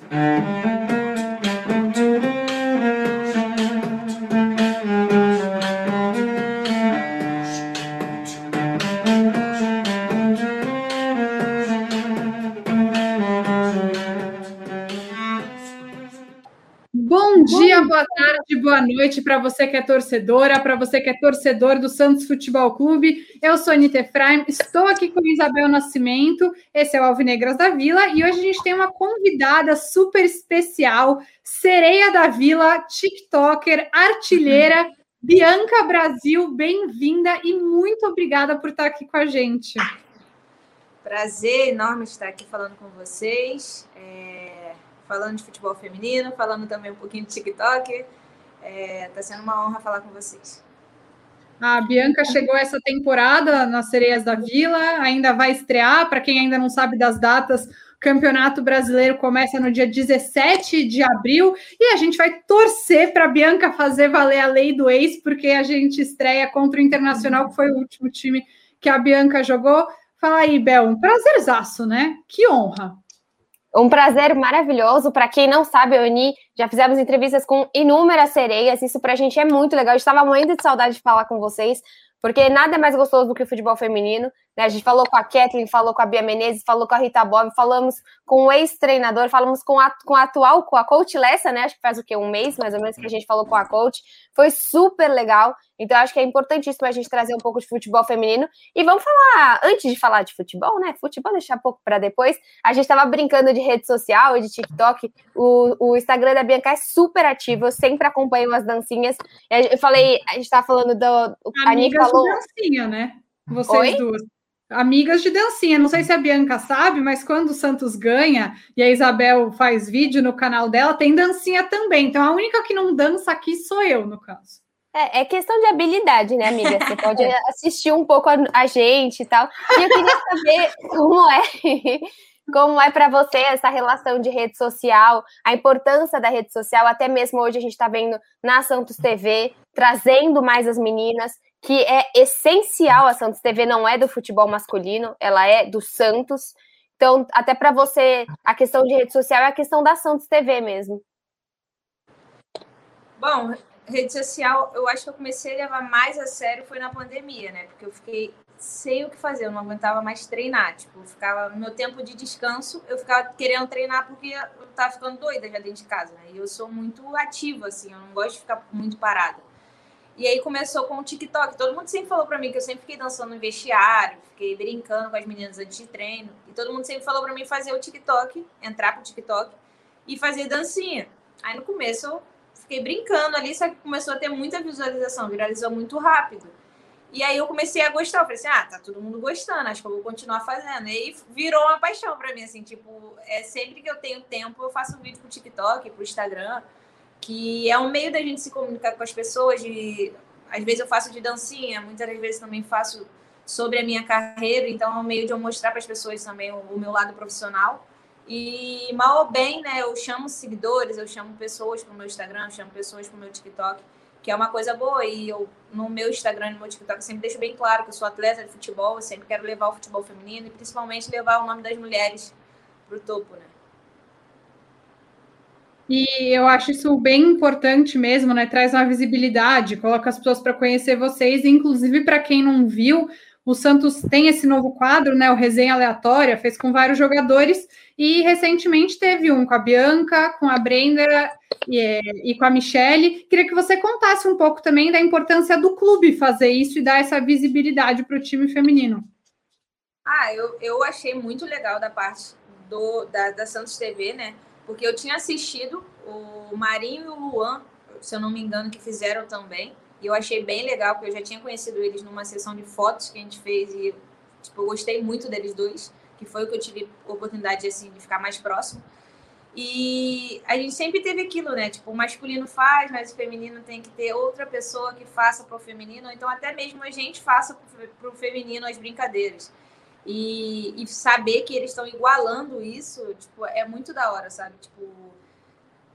Bom noite para você que é torcedora, para você que é torcedor do Santos Futebol Clube. Eu sou Anitta Efraim, estou aqui com Isabel Nascimento, esse é o Alvinegras da Vila, e hoje a gente tem uma convidada super especial, sereia da Vila, TikToker, artilheira, Bianca Brasil, bem-vinda e muito obrigada por estar aqui com a gente. Prazer enorme estar aqui falando com vocês. É falando de futebol feminino, falando também um pouquinho de TikTok. Está é, tá sendo uma honra falar com vocês. A Bianca chegou essa temporada nas Sereias da Vila, ainda vai estrear. Para quem ainda não sabe das datas, o Campeonato Brasileiro começa no dia 17 de abril e a gente vai torcer para a Bianca fazer valer a lei do ex, porque a gente estreia contra o Internacional, que foi o último time que a Bianca jogou. Fala aí, Bel, um prazerzaço, né? Que honra. Um prazer maravilhoso. Para quem não sabe, eu já fizemos entrevistas com inúmeras sereias. Isso para a gente é muito legal. Eu estava morrendo de saudade de falar com vocês, porque nada é mais gostoso do que o futebol feminino. Né? A gente falou com a Kathleen, falou com a Bia Menezes, falou com a Rita Bob, falamos com o ex-treinador, falamos com a, com a atual, com a coach Lessa, né? Acho que faz o quê? Um mês, mais ou menos, que a gente falou com a coach. Foi super legal. Então, acho que é importantíssimo a gente trazer um pouco de futebol feminino. E vamos falar, antes de falar de futebol, né? Futebol deixar um pouco para depois. A gente estava brincando de rede social e de TikTok. O, o Instagram da Bianca é super ativo, eu sempre acompanho as dancinhas. Eu falei, a gente estava falando do. A falou... de dancinha, né? Vocês Oi? duas. Amigas de dancinha. Não sei se a Bianca sabe, mas quando o Santos ganha e a Isabel faz vídeo no canal dela, tem dancinha também. Então a única que não dança aqui sou eu, no caso. É, é questão de habilidade, né, amiga? Você pode assistir um pouco a, a gente e tal. E eu queria saber como é. Como é para você essa relação de rede social, a importância da rede social, até mesmo hoje a gente está vendo na Santos TV, trazendo mais as meninas que é essencial. A Santos TV não é do futebol masculino, ela é do Santos. Então, até para você, a questão de rede social é a questão da Santos TV mesmo. Bom, rede social, eu acho que eu comecei a levar mais a sério foi na pandemia, né? Porque eu fiquei sem o que fazer, eu não aguentava mais treinar. Tipo, eu ficava no meu tempo de descanso, eu ficava querendo treinar porque eu tava ficando doida já dentro de casa, né? E eu sou muito ativa, assim, eu não gosto de ficar muito parada. E aí começou com o TikTok. Todo mundo sempre falou para mim que eu sempre fiquei dançando no vestiário, fiquei brincando com as meninas antes de treino. E todo mundo sempre falou para mim fazer o TikTok, entrar pro TikTok e fazer dancinha. Aí no começo eu fiquei brincando ali, só que começou a ter muita visualização, viralizou muito rápido. E aí eu comecei a gostar, eu falei assim, ah, tá todo mundo gostando, acho que eu vou continuar fazendo. E aí virou uma paixão para mim, assim, tipo, é sempre que eu tenho tempo, eu faço um vídeo pro TikTok, pro Instagram, que é um meio da gente se comunicar com as pessoas. De, às vezes eu faço de dancinha, muitas das vezes também faço sobre a minha carreira, então é um meio de eu mostrar para as pessoas também o, o, meu lado profissional. E mal ou bem, né, eu chamo seguidores, eu chamo pessoas para o meu Instagram, eu chamo pessoas para o meu TikTok, que é uma coisa boa. E eu, no meu Instagram e no meu TikTok, sempre deixo bem claro que eu sou atleta de futebol, eu sempre quero levar o futebol feminino e principalmente levar o nome das mulheres para o topo, né? E eu acho isso bem importante mesmo, né? Traz uma visibilidade, coloca as pessoas para conhecer vocês, inclusive para quem não viu, o Santos tem esse novo quadro, né? O Resenha Aleatória, fez com vários jogadores, e recentemente teve um com a Bianca, com a Brenda e, e com a Michelle. Queria que você contasse um pouco também da importância do clube fazer isso e dar essa visibilidade para o time feminino. Ah, eu, eu achei muito legal da parte do, da, da Santos TV, né? Porque eu tinha assistido o Marinho e o Luan, se eu não me engano, que fizeram também. E eu achei bem legal, porque eu já tinha conhecido eles numa sessão de fotos que a gente fez e tipo, eu gostei muito deles dois, que foi o que eu tive oportunidade assim, de ficar mais próximo. E a gente sempre teve aquilo, né? Tipo, o masculino faz, mas o feminino tem que ter outra pessoa que faça para o feminino, ou então até mesmo a gente faça para o feminino as brincadeiras. E, e saber que eles estão igualando isso, tipo, é muito da hora, sabe? Tipo,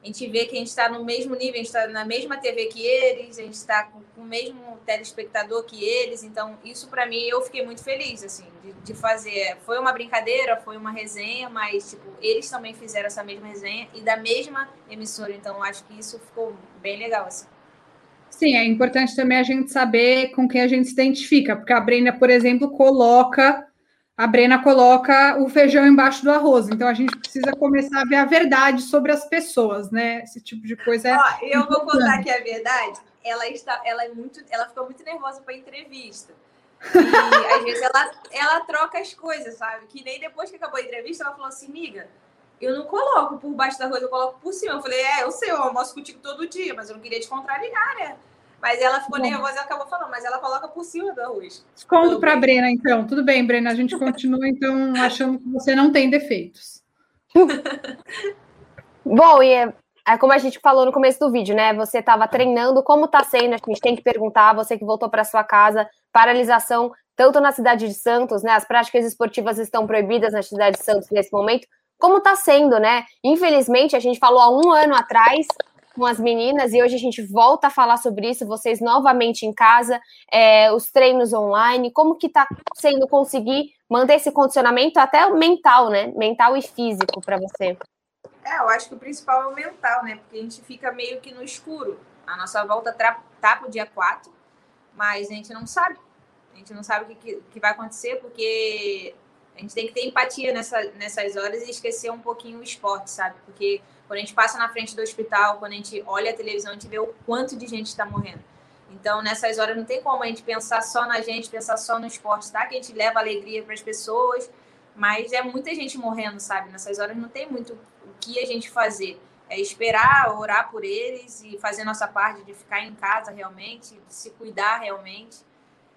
a gente vê que a gente está no mesmo nível, a gente está na mesma TV que eles, a gente está com, com, o mesmo telespectador que eles. Então, isso para mim eu fiquei muito feliz, assim, de, de, fazer. Foi uma brincadeira, foi uma resenha, mas tipo, eles também fizeram essa mesma resenha e da mesma emissora. Então, acho que isso ficou bem legal, assim. Sim, é importante também a gente saber com quem a gente se identifica, porque a Brenda, por exemplo, coloca a Brena coloca o feijão embaixo do arroz. Então a gente precisa começar a ver a verdade sobre as pessoas, né? Esse tipo de coisa é. Ó, eu vou contar aqui a verdade. Ela está, ela é muito, ela ficou muito nervosa para entrevista. E às vezes ela, ela troca as coisas, sabe? Que nem depois que acabou a entrevista, ela falou assim, miga, eu não coloco por baixo da arroz, eu coloco por cima. Eu falei, é, eu sei, eu almoço contigo todo dia, mas eu não queria te contrariar, né? Mas ela ficou Bom. nervosa e acabou falando, mas ela coloca por cima do arroz. Conto para a Brena, então. Tudo bem, Brena, a gente continua, então, achando que você não tem defeitos. Bom, e é, é como a gente falou no começo do vídeo, né? Você estava treinando, como está sendo? A gente tem que perguntar, você que voltou para sua casa, paralisação, tanto na cidade de Santos, né? As práticas esportivas estão proibidas na cidade de Santos nesse momento. Como está sendo, né? Infelizmente, a gente falou há um ano atrás com as meninas e hoje a gente volta a falar sobre isso, vocês novamente em casa, é, os treinos online, como que está sendo conseguir manter esse condicionamento até mental, né? Mental e físico para você. É, eu acho que o principal é o mental, né? Porque a gente fica meio que no escuro. A nossa volta tá pro dia 4, mas a gente não sabe. A gente não sabe o que, que vai acontecer, porque a gente tem que ter empatia nessa, nessas horas e esquecer um pouquinho o esporte, sabe? Porque quando a gente passa na frente do hospital, quando a gente olha a televisão, a gente vê o quanto de gente está morrendo. Então, nessas horas, não tem como a gente pensar só na gente, pensar só no esporte, tá? Que a gente leva alegria para as pessoas, mas é muita gente morrendo, sabe? Nessas horas não tem muito o que a gente fazer. É esperar, orar por eles e fazer nossa parte de ficar em casa realmente, de se cuidar realmente.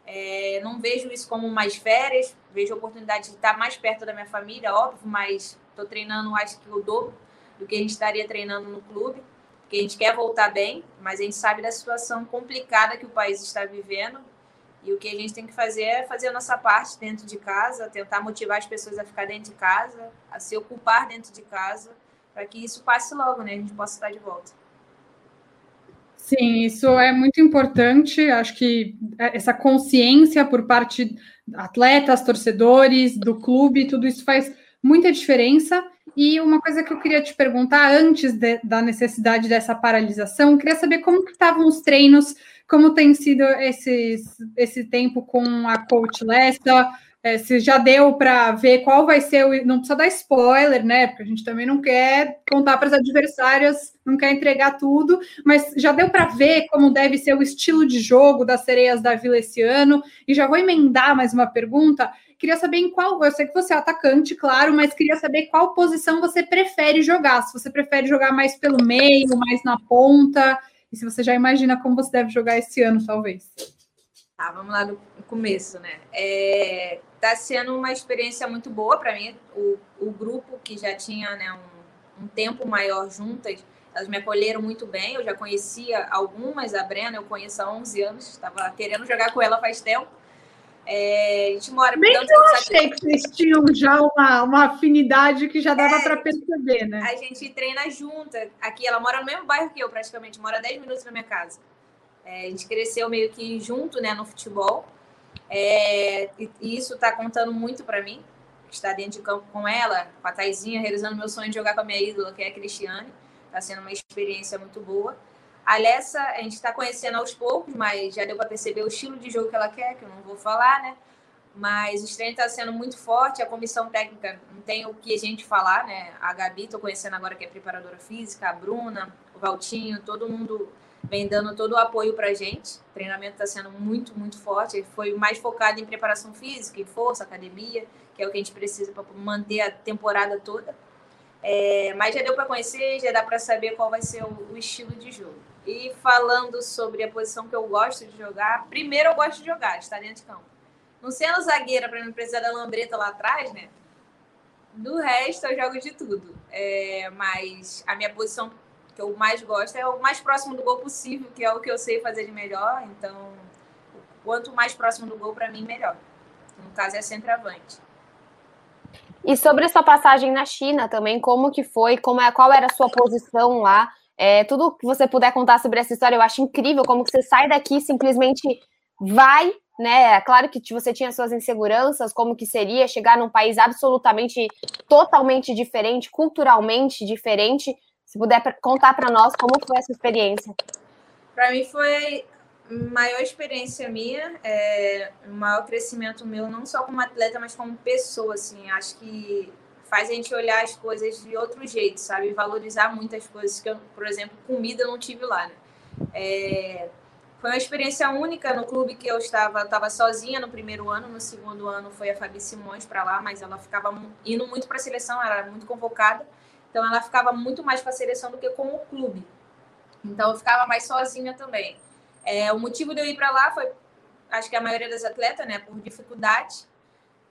É, não vejo isso como mais férias, vejo a oportunidade de estar mais perto da minha família, óbvio, mas estou treinando, acho que o dobro do que a gente estaria treinando no clube, porque a gente quer voltar bem, mas a gente sabe da situação complicada que o país está vivendo. E o que a gente tem que fazer é fazer a nossa parte dentro de casa, tentar motivar as pessoas a ficar dentro de casa, a se ocupar dentro de casa, para que isso passe logo, né? A gente possa estar de volta. Sim, isso é muito importante. Acho que essa consciência por parte de atletas, torcedores, do clube, tudo isso faz muita diferença. E uma coisa que eu queria te perguntar antes de, da necessidade dessa paralisação, queria saber como que estavam os treinos, como tem sido esses, esse tempo com a coach Lessa, é, se já deu para ver qual vai ser o. Não precisa dar spoiler, né? Porque a gente também não quer contar para as adversárias, não quer entregar tudo, mas já deu para ver como deve ser o estilo de jogo das sereias da Vila esse ano. E já vou emendar mais uma pergunta. Queria saber em qual. Eu sei que você é atacante, claro, mas queria saber qual posição você prefere jogar. Se você prefere jogar mais pelo meio, mais na ponta, e se você já imagina como você deve jogar esse ano, talvez. Tá, vamos lá no começo, né? É, tá sendo uma experiência muito boa para mim. O, o grupo que já tinha né, um, um tempo maior juntas, elas me acolheram muito bem. Eu já conhecia algumas, a Brena eu conheço há 11 anos, estava querendo jogar com ela faz tempo. É, a gente mora. Bem que eu achei que vocês tinham já uma, uma afinidade que já dava é, para perceber, né? A gente treina junta. Aqui, ela mora no mesmo bairro que eu, praticamente, mora 10 minutos da minha casa. É, a gente cresceu meio que junto né, no futebol. É, e, isso está contando muito para mim. Estar dentro de campo com ela, com a Taizinha, realizando meu sonho de jogar com a minha ídola, que é a Cristiane. Está sendo uma experiência muito boa. A Alessa, a gente está conhecendo aos poucos, mas já deu para perceber o estilo de jogo que ela quer, que eu não vou falar, né? Mas o treino está sendo muito forte, a comissão técnica não tem o que a gente falar, né? A Gabi, estou conhecendo agora que é preparadora física, a Bruna, o Valtinho, todo mundo vem dando todo o apoio para a gente. O treinamento está sendo muito, muito forte. Ele foi mais focado em preparação física, em força, academia, que é o que a gente precisa para manter a temporada toda. É, mas já deu para conhecer, já dá para saber qual vai ser o, o estilo de jogo. E falando sobre a posição que eu gosto de jogar, primeiro eu gosto de jogar, estar dentro de campo. Não sendo zagueira para não precisar da lambreta lá atrás, né? Do resto, eu jogo de tudo. É, mas a minha posição que eu mais gosto é o mais próximo do gol possível, que é o que eu sei fazer de melhor. Então, quanto mais próximo do gol, para mim, melhor. No caso, é centroavante. E sobre a sua passagem na China também, como que foi, como é, qual era a sua posição lá? É, tudo que você puder contar sobre essa história, eu acho incrível como que você sai daqui simplesmente vai, né? É claro que você tinha suas inseguranças, como que seria chegar num país absolutamente, totalmente diferente, culturalmente diferente. Se puder contar para nós como foi essa experiência. Para mim foi maior experiência minha, é, maior crescimento meu, não só como atleta, mas como pessoa, assim, acho que faz a gente olhar as coisas de outro jeito, sabe? Valorizar muitas coisas que eu, por exemplo, comida eu não tive lá, né? É, foi uma experiência única no clube que eu estava, eu estava sozinha no primeiro ano, no segundo ano foi a Fabi Simões para lá, mas ela ficava indo muito para a seleção, ela era muito convocada, então ela ficava muito mais para a seleção do que com o clube. Então eu ficava mais sozinha também. É, o motivo de eu ir para lá foi, acho que a maioria das atletas, né, por dificuldade.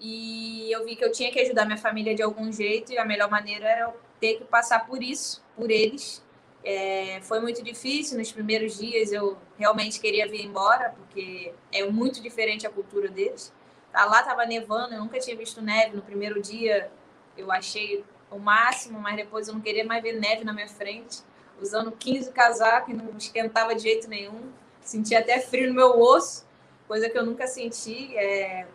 E eu vi que eu tinha que ajudar minha família de algum jeito e a melhor maneira era eu ter que passar por isso, por eles. É, foi muito difícil nos primeiros dias. Eu realmente queria vir embora porque é muito diferente a cultura deles. Tá, lá estava nevando, eu nunca tinha visto neve. No primeiro dia eu achei o máximo, mas depois eu não queria mais ver neve na minha frente. Usando 15 casacos e não esquentava de jeito nenhum. Senti até frio no meu osso, coisa que eu nunca senti. É...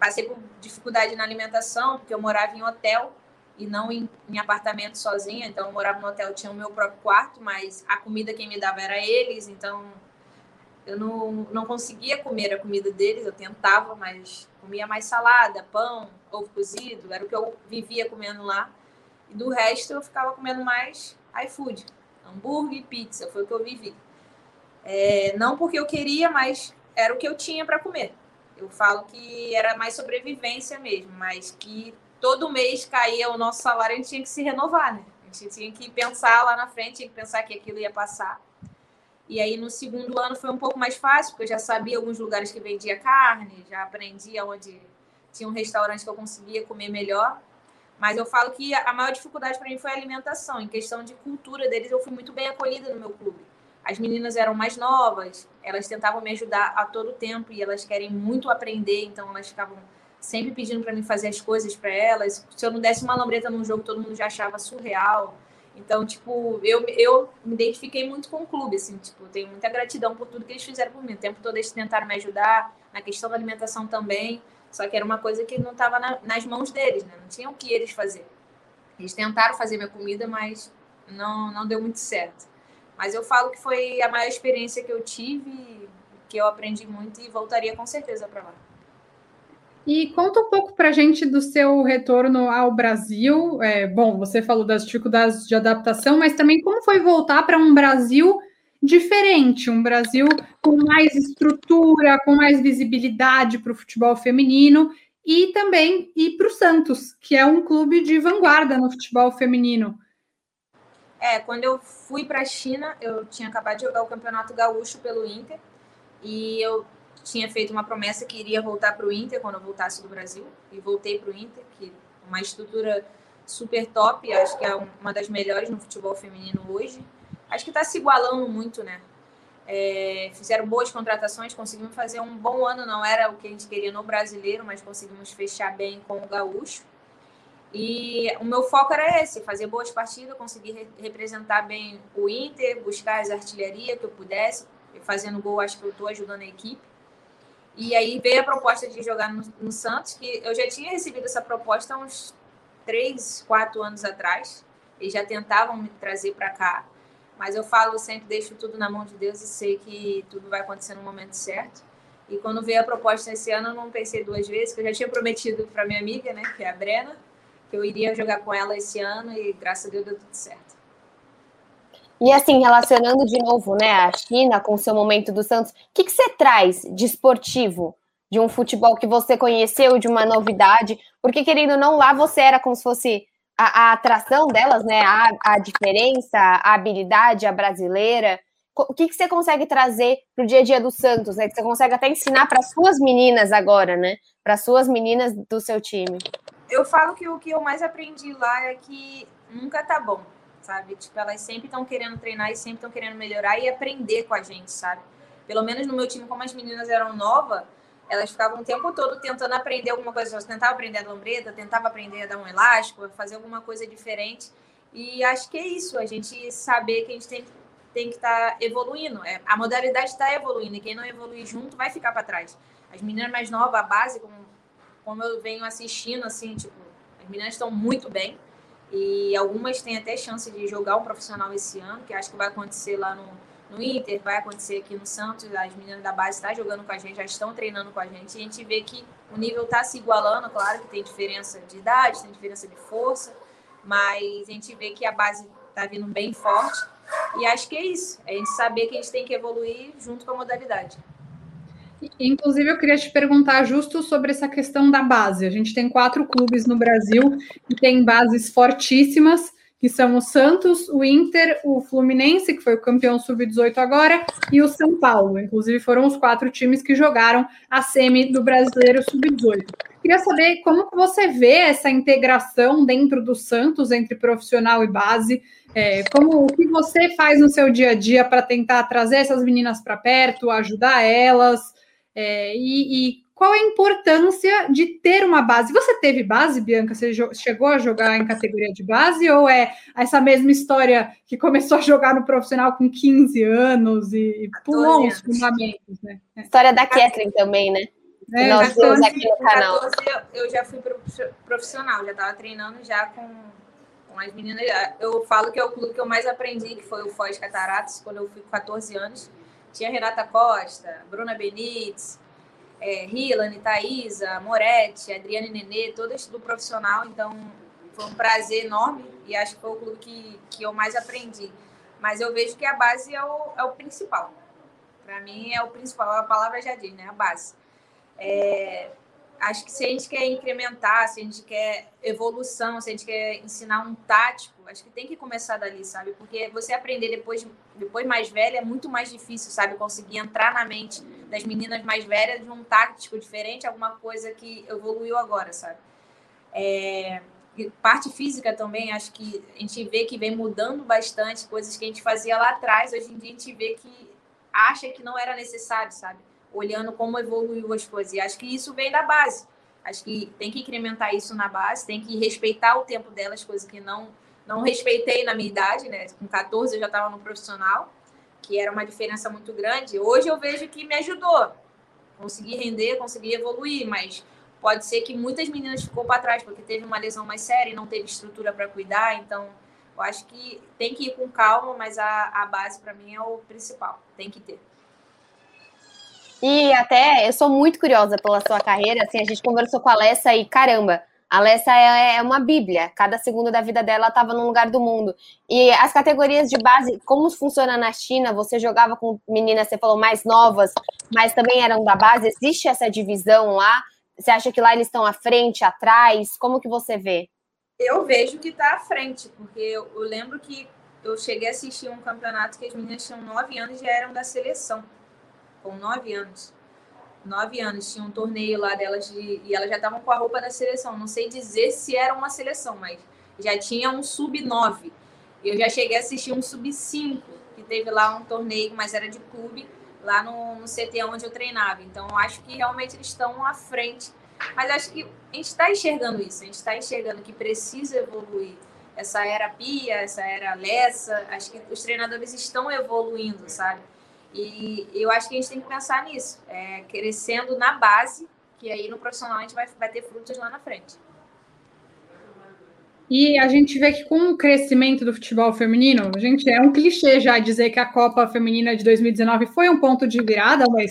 Passei por dificuldade na alimentação, porque eu morava em hotel e não em, em, apartamento sozinha. Então, eu morava no hotel, tinha o meu próprio quarto, mas a comida quem me dava era eles. Então, eu não, não conseguia comer a comida deles. Eu tentava, mas comia mais salada, pão, ovo cozido. Era o que eu vivia comendo lá. E do resto, eu ficava comendo mais iFood, hambúrguer e pizza. Foi o que eu vivi. É, não porque eu queria, mas era o que eu tinha para comer. Eu falo que era mais sobrevivência mesmo, mas que todo mês caía o nosso salário, a gente tinha que se renovar, né? A gente tinha que pensar lá na frente, tinha que pensar que aquilo ia passar. E aí no segundo ano foi um pouco mais fácil, porque eu já sabia alguns lugares que vendia carne, já aprendia onde tinha um restaurante que eu conseguia comer melhor. Mas eu falo que a maior dificuldade para mim foi a alimentação. Em questão de cultura deles, eu fui muito bem acolhida no meu clube as meninas eram mais novas, elas tentavam me ajudar a todo tempo e elas querem muito aprender, então elas ficavam sempre pedindo para mim fazer as coisas para elas. Se eu não desse uma lambreta num jogo, todo mundo já achava surreal. Então, tipo, eu, eu me identifiquei muito com o clube, assim, tipo, tenho muita gratidão por tudo que eles fizeram por mim. O tempo todo eles tentaram me ajudar, na questão da alimentação também, só que era uma coisa que não estava na, nas mãos deles, né? Não tinham o que eles fazer. Eles tentaram fazer minha comida, mas não, não deu muito certo. Mas eu falo que foi a maior experiência que eu tive, que eu aprendi muito e voltaria com certeza para lá. E conta um pouco para a gente do seu retorno ao Brasil. É, bom, você falou das dificuldades de adaptação, mas também como foi voltar para um Brasil diferente, um Brasil com mais estrutura, com mais visibilidade para o futebol feminino e também ir para o Santos, que é um clube de vanguarda no futebol feminino. É, quando eu fui para a China, eu tinha acabado de jogar o Campeonato Gaúcho pelo Inter e eu tinha feito uma promessa que iria voltar para o Inter quando eu voltasse do Brasil e voltei para o Inter, que é uma estrutura super top, acho que é uma das melhores no futebol feminino hoje. Acho que está se igualando muito, né? É, fizeram boas contratações, conseguimos fazer um bom ano, não era o que a gente queria no brasileiro, mas conseguimos fechar bem com o gaúcho. E o meu foco era esse, fazer boas partidas, conseguir re representar bem o Inter, buscar as artilharias que eu pudesse, fazendo gol, acho que eu estou ajudando a equipe. E aí veio a proposta de jogar no, no, Santos, que eu já tinha recebido essa proposta há uns três, quatro anos atrás. Eles já tentavam me trazer para cá, mas eu falo sempre, deixo tudo na mão de Deus e sei que tudo vai acontecer no momento certo. E quando veio a proposta esse ano, eu não pensei duas vezes, que eu já tinha prometido para minha amiga, né, que é a Brena, que eu iria jogar com ela esse ano e graças a Deus deu tudo certo. E assim, relacionando de novo, né, a China com o seu momento do Santos, o que, que você traz de esportivo, de um futebol que você conheceu, de uma novidade? Porque, querendo ou não, lá você era como se fosse a, a atração delas, né, a, a diferença, a habilidade, a brasileira. O que, que você consegue trazer para o dia a dia do Santos, né? Que você consegue até ensinar para suas meninas agora, né? Para suas meninas do seu time eu falo que o que eu mais aprendi lá é que nunca tá bom, sabe? Tipo, elas sempre estão querendo treinar e sempre estão querendo melhorar e aprender com a gente, sabe? Pelo menos no meu time, como as meninas eram novas, elas ficavam o tempo todo tentando aprender alguma coisa. Elas tentavam aprender a lambreta, tentava aprender a dar um elástico, fazer alguma coisa diferente. E acho que é isso, a gente saber que a gente tem, tem que estar tá evoluindo. É, a modalidade está evoluindo e quem não evoluir junto vai ficar para trás. As meninas mais novas, a base, como, como eu venho assistindo, assim, tipo, as meninas estão muito bem. E algumas têm até chance de jogar um profissional esse ano, que acho que vai acontecer lá no, no Inter, vai acontecer aqui no Santos. As meninas da base estão jogando com a gente, já estão treinando com a gente. E a gente vê que o nível está se igualando, claro que tem diferença de idade, tem diferença de força, mas a gente vê que a base está vindo bem forte. E acho que é isso, é a gente saber que a gente tem que evoluir junto com a modalidade. Inclusive, eu queria te perguntar justo sobre essa questão da base. A gente tem quatro clubes no Brasil que têm bases fortíssimas, que são o Santos, o Inter, o Fluminense, que foi o campeão sub-18 agora, e o São Paulo. Inclusive, foram os quatro times que jogaram a semi do Brasileiro sub-18. Queria saber como você vê essa integração dentro do Santos entre profissional e base. É, como o que você faz no seu dia a dia para tentar trazer essas meninas para perto, ajudar elas? É, e, e, qual a importância de ter uma base? Você teve base, Bianca? Você chegou a jogar em categoria de base? Ou é essa mesma história que começou a jogar no profissional com 15 anos e pulou os fundamentos? Né? É. História da Kathleen também, né? É, nós duas aqui no canal. 14, eu já fui profissional, já estava treinando já com, com as meninas. Eu falo que é o clube que eu mais aprendi, que foi o Foz Cataratas, quando eu fui com 14 anos tinha Renata Costa, Bruna Benites, é, Hilane, Thaisa, Moretti, Adriane Nenê, todas do profissional. Então, foi um prazer enorme e acho que foi o clube que, que eu mais aprendi. Mas eu vejo que a base é o, é o principal. Para mim, é o principal. A palavra já diz, né? A base. É, acho que se a gente quer incrementar, se a gente quer evolução, se a gente quer ensinar um tático, acho que tem que começar dali, sabe? Porque você aprender depois, depois mais velha é muito mais difícil, sabe? Conseguir entrar na mente das meninas mais velhas de um tático diferente, alguma coisa que evoluiu agora, sabe? É, parte física também, acho que a gente vê que vem mudando bastante, coisas que a gente fazia lá atrás, hoje em dia a gente vê que acha que não era necessário, sabe? Olhando como evoluiu as coisas. E acho que isso vem da base. Acho que tem que incrementar isso na base, tem que respeitar o tempo delas, coisa que não não respeitei na minha idade, né? Com 14 eu já estava no profissional, que era uma diferença muito grande. Hoje eu vejo que me ajudou. Consegui render, consegui evoluir, mas pode ser que muitas meninas ficou para trás porque teve uma lesão mais séria e não teve estrutura para cuidar, então eu acho que tem que ir com calma, mas a, a base para mim é o principal, tem que ter. E até eu sou muito curiosa pela sua carreira. Assim, a gente conversou com a Alessa e caramba, a Alessa é, é uma bíblia. Cada segundo da vida dela estava num lugar do mundo. E as categorias de base, como funciona na China? Você jogava com meninas, você falou, mais novas, mas também eram da base. Existe essa divisão lá? Você acha que lá eles estão à frente, atrás? Como que você vê? Eu vejo que está à frente, porque eu, eu lembro que eu cheguei a assistir um campeonato que as meninas tinham nove anos e já eram da seleção com nove anos. Nove anos, tinha um torneio lá delas de, e elas já estavam com a roupa da seleção. Não sei dizer se era uma seleção, mas já tinha um sub-9. Eu já cheguei a assistir um sub-5, que teve lá um torneio, mas era de clube, lá no, no CT onde eu treinava. Então, acho que realmente eles estão à frente. Mas acho que a gente está enxergando isso, a gente está enxergando que precisa evoluir. Essa era Pia, essa era Lessa, acho que os treinadores estão evoluindo, sabe? E eu acho que a gente tem que pensar nisso, é, crescendo na base, que aí no profissional a gente vai, vai ter frutos lá na frente. E a gente vê que com o crescimento do futebol feminino, a gente é um clichê já dizer que a Copa Feminina de 2019 foi um ponto de virada, mas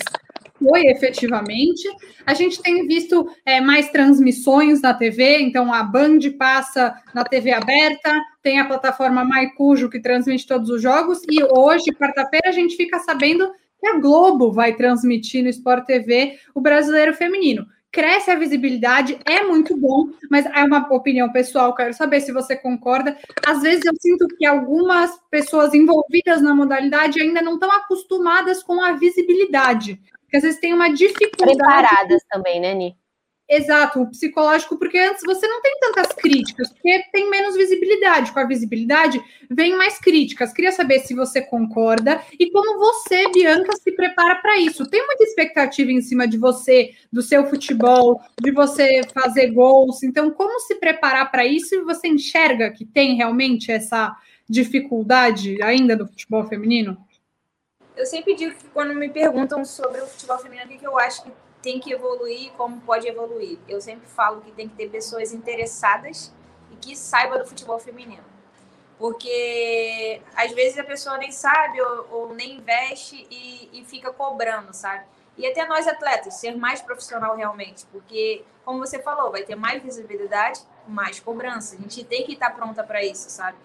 foi efetivamente. A gente tem visto é, mais transmissões na TV, então a Band passa na TV aberta, tem a plataforma Maicujo que transmite todos os jogos, e hoje, quarta-feira, a gente fica sabendo que a Globo vai transmitir no Sport TV o brasileiro feminino. Cresce a visibilidade, é muito bom, mas é uma opinião pessoal, quero saber se você concorda. Às vezes eu sinto que algumas pessoas envolvidas na modalidade ainda não estão acostumadas com a visibilidade. Porque às vezes tem uma dificuldade. Preparadas também, né, Ni? Exato, o psicológico, porque antes você não tem tantas críticas, porque tem menos visibilidade. Com a visibilidade, vem mais críticas. Queria saber se você concorda e como você, Bianca, se prepara para isso. Tem muita expectativa em cima de você, do seu futebol, de você fazer gols. Então, como se preparar para isso e você enxerga que tem realmente essa dificuldade ainda do futebol feminino? Eu sempre digo que quando me perguntam sobre o futebol feminino, o que eu acho que tem que evoluir como pode evoluir. Eu sempre falo que tem que ter pessoas interessadas e que saiba do futebol feminino. Porque às vezes a pessoa nem sabe ou, ou nem investe e, e, fica cobrando, sabe? E até nós atletas, ser mais profissional realmente, porque, como você falou, vai ter mais visibilidade, mais cobrança. A gente tem que estar pronta para isso, sabe?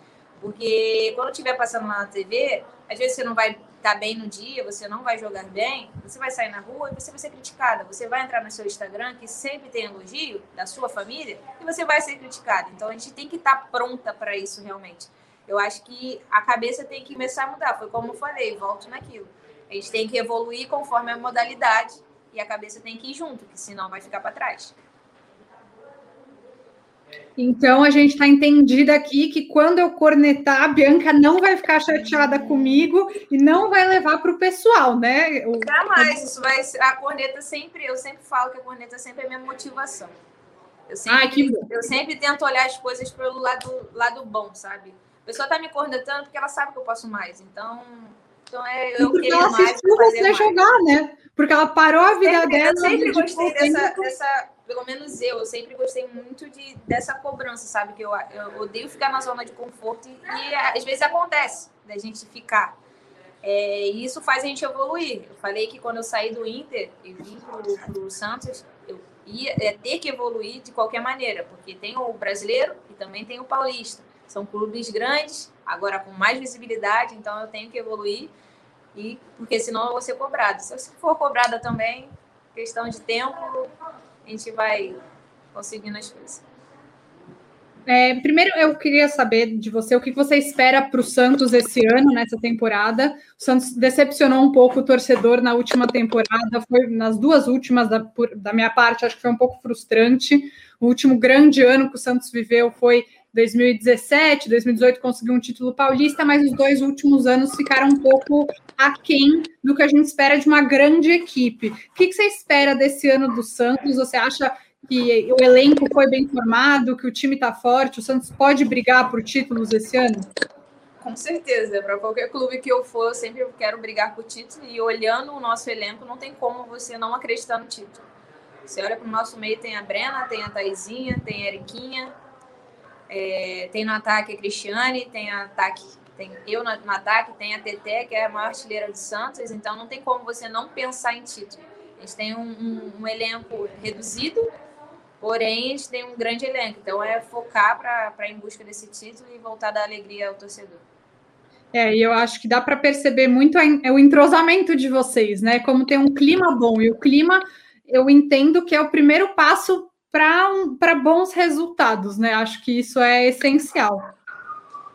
Porque quando estiver passando lá na TV, às vezes você não vai tá bem no dia, você não vai jogar bem, você vai sair na rua e você vai ser criticada. Você vai entrar no seu Instagram, que sempre tem elogio da sua família, e você vai ser criticada. Então a gente tem que estar tá pronta para isso realmente. Eu acho que a cabeça tem que começar a mudar. Foi como eu falei, volto naquilo. A gente tem que evoluir conforme a modalidade e a cabeça tem que ir junto, que senão vai ficar para trás. Então a gente está entendida aqui que quando eu cornetar, a Bianca não vai ficar chateada comigo e não vai levar para o pessoal, né? Jamais, isso vai a corneta sempre, eu sempre falo que a corneta sempre é minha motivação. Eu sempre, que eu sempre tento olhar as coisas pelo lado, lado bom, sabe? A pessoa está me cornetando porque ela sabe que eu posso mais. Então, então é eu querer ela mais. você mais. jogar, né? Porque ela parou a vida sempre, dela. Eu sempre gostei dessa, dessa pelo menos eu, eu sempre gostei muito de, dessa cobrança, sabe? Que eu, eu odeio ficar na zona de conforto e, e às vezes acontece da gente ficar. É, e isso faz a gente evoluir. Eu falei que quando eu saí do Inter e vim para o Santos, eu ia é, ter que evoluir de qualquer maneira, porque tem o brasileiro e também tem o paulista. São clubes grandes, agora com mais visibilidade, então eu tenho que evoluir, e porque senão eu vou ser cobrada. Se eu for cobrada também, questão de tempo, a gente vai conseguindo as coisas. É, primeiro, eu queria saber de você o que você espera para o Santos esse ano, nessa temporada. O Santos decepcionou um pouco o torcedor na última temporada, foi nas duas últimas, da, por, da minha parte, acho que foi um pouco frustrante. O último grande ano que o Santos viveu foi 2017, 2018 conseguiu um título paulista, mas os dois últimos anos ficaram um pouco aquém do que a gente espera de uma grande equipe. O que, você espera desse ano do Santos? Você acha que o elenco foi bem formado, que o time está forte? O Santos pode brigar por títulos esse ano? Com certeza, para qualquer clube que eu for, eu sempre quero brigar por título. E olhando o nosso elenco, não tem como você não acreditar no título. Você olha para o nosso meio, tem a Brena, tem a Taizinha, tem a Eriquinha, é, tem no ataque a Cristiane, tem a ataque, tem eu no, no ataque, tem a TT, que é a maior artilheira do Santos, então não tem como você não pensar em título. A gente tem um, um, um elenco reduzido, porém a gente tem um grande elenco, então é focar para ir em busca desse título e voltar da alegria ao torcedor. É, e eu acho que dá para perceber muito é o entrosamento de vocês, né? Como tem um clima bom, e o clima eu entendo que é o primeiro passo para bons resultados, né? Acho que isso é essencial.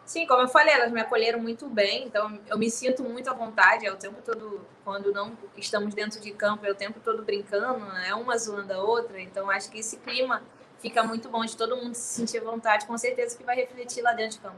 Sim, como eu falei, elas me acolheram muito bem, então eu me sinto muito à vontade, é o tempo todo, quando não estamos dentro de campo, é o tempo todo brincando, né? uma zoando a outra, então acho que esse clima fica muito bom de todo mundo se sentir à vontade, com certeza que vai refletir lá dentro de campo.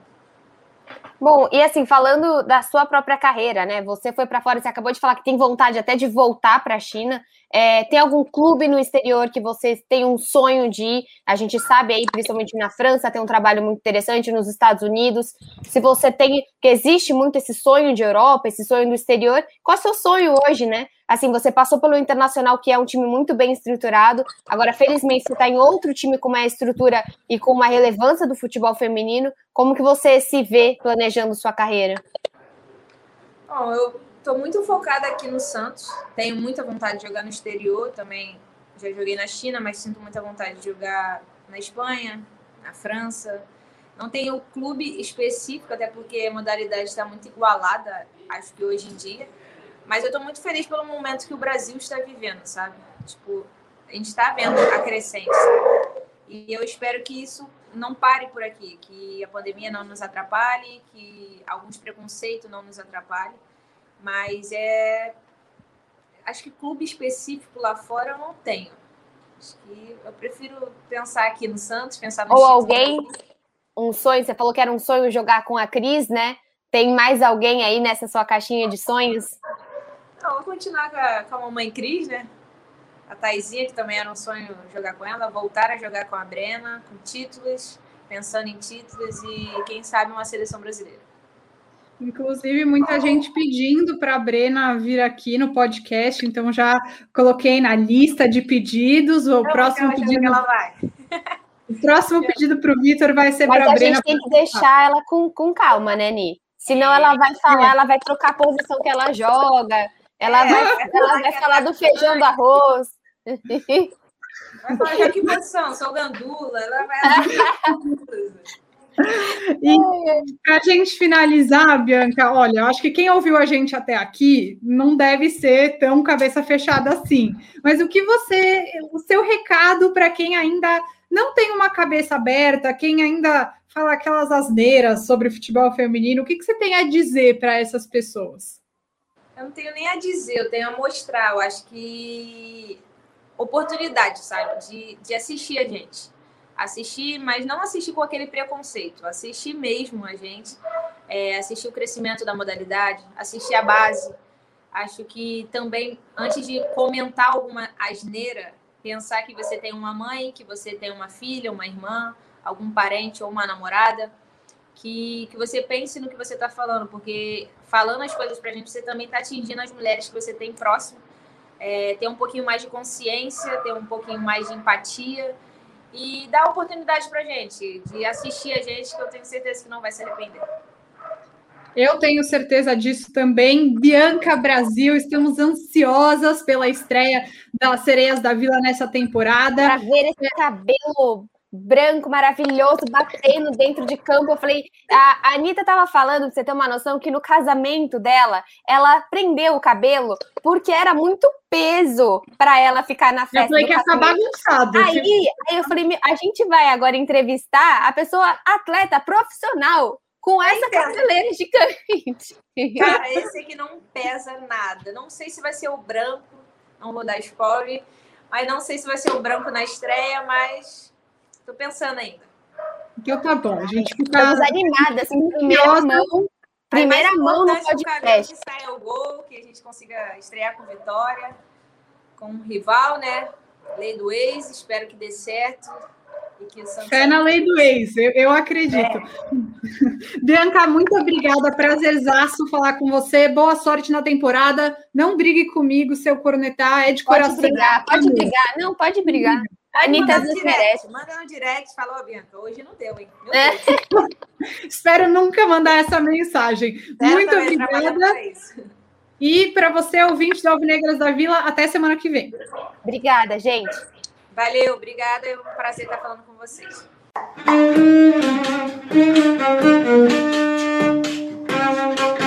Bom, e assim, falando da sua própria carreira, né? Você foi para fora, você acabou de falar que tem vontade até de voltar para a China. É, tem algum clube no exterior que você tem um sonho de ir? A gente sabe aí, principalmente na França, tem um trabalho muito interessante, nos Estados Unidos. Se você tem, que existe muito esse sonho de Europa, esse sonho do exterior, qual é o seu sonho hoje, né? Assim, você passou pelo Internacional, que é um time muito bem estruturado. Agora, felizmente, você está em outro time com uma estrutura e com uma relevância do futebol feminino. Como que você se vê planejando sua carreira? Bom, eu estou muito focada aqui no Santos. Tenho muita vontade de jogar no exterior também. Já joguei na China, mas sinto muita vontade de jogar na Espanha, na França. Não tenho clube específico, até porque a modalidade está muito igualada, acho que hoje em dia. Mas eu estou muito feliz pelo momento que o Brasil está vivendo, sabe? Tipo, a gente está vendo a crescente. Sabe? E eu espero que isso não pare por aqui, que a pandemia não nos atrapalhe, que alguns preconceitos não nos atrapalhem. Mas é. Acho que clube específico lá fora eu não tenho. Acho que eu prefiro pensar aqui no Santos, pensar no Ou alguém, um sonho, você falou que era um sonho jogar com a Cris, né? Tem mais alguém aí nessa sua caixinha de sonhos? Vou continuar com a, com a mamãe Cris, né? A Taizinha, que também era um sonho jogar com ela, voltar a jogar com a Brena, com títulos, pensando em títulos e, quem sabe, uma seleção brasileira. Inclusive, muita gente pedindo para a Brena vir aqui no podcast, então já coloquei na lista de pedidos. O Não, próximo pedido. ela vai. O próximo pedido para o Vitor vai ser para a Brena. Mas a gente tem que deixar ela com, com calma, né, Ni? Senão ela vai falar, ela vai trocar a posição que ela joga, ela É, vai, ela falar vai falar do feijão do arroz. Vai falar já que posição, sou gandula, ela vai. E para a gente finalizar, Bianca, olha, eu acho que quem ouviu a gente até aqui não deve ser tão cabeça fechada assim. Mas o que você, o seu recado para quem ainda não tem uma cabeça aberta, quem ainda fala aquelas asneiras sobre futebol feminino, o que, que você tem a dizer para essas pessoas? Eu não tenho nem a dizer, eu tenho a mostrar. Eu acho que oportunidade, sabe, de, de assistir a gente assistir, mas não assistir com aquele preconceito, assistir mesmo a gente, é, assistir o crescimento da modalidade, assistir a base. Acho que também, antes de comentar alguma asneira, pensar que você tem uma mãe, que você tem uma filha, uma irmã, algum parente ou uma namorada, que, que você pense no que você está falando, porque falando as coisas para a gente, você também está atingindo as mulheres que você tem próximo, é, ter um pouquinho mais de consciência, ter um pouquinho mais de empatia, e dar oportunidade para gente, de assistir a gente, que eu tenho certeza que não vai se arrepender. Eu tenho certeza disso também. Bianca Brasil, estamos ansiosas pela estreia das Sereias da Vila nessa temporada. Para ver esse cabelo branco, maravilhoso, batendo dentro de campo. Eu falei, a Anitta tava falando, pra você ter uma noção, que no casamento dela, ela prendeu o cabelo porque era muito peso para ela ficar na festa. Eu falei que ia ficar bagunçado. Aí, aí eu falei, a gente vai agora entrevistar a pessoa atleta profissional com essa cabeleira gigante. Cara, esse aqui não pesa nada. Não sei se vai ser o branco, não vou dar spoiler, mas não sei se vai ser o branco na estreia, mas Tô pensando ainda. Então tá bom, a gente fica. Estamos animadas, assim, primeira mão. Primeira mão no podcast. Que saia o gol, que a gente consiga estrear com vitória, com um rival, né? Lei do ex, espero que dê certo. E que o Santos... Fé na lei do ex, eu, eu acredito. É. Bianca, muito obrigada, prazerzaço falar com você. Boa sorte na temporada. Não brigue comigo, seu cornetar, é de pode coração. Brigar, pode brigar, não, pode brigar. A Anitta nos direct, merece. Manda no direct, falou, Bianca. Hoje não deu, hein? É. Espero nunca mandar essa mensagem. Certo, Muito obrigada. E para você, ouvinte da Alvinegras da Vila, até semana que vem. Obrigada, gente. Valeu, obrigada. É um prazer estar falando com vocês.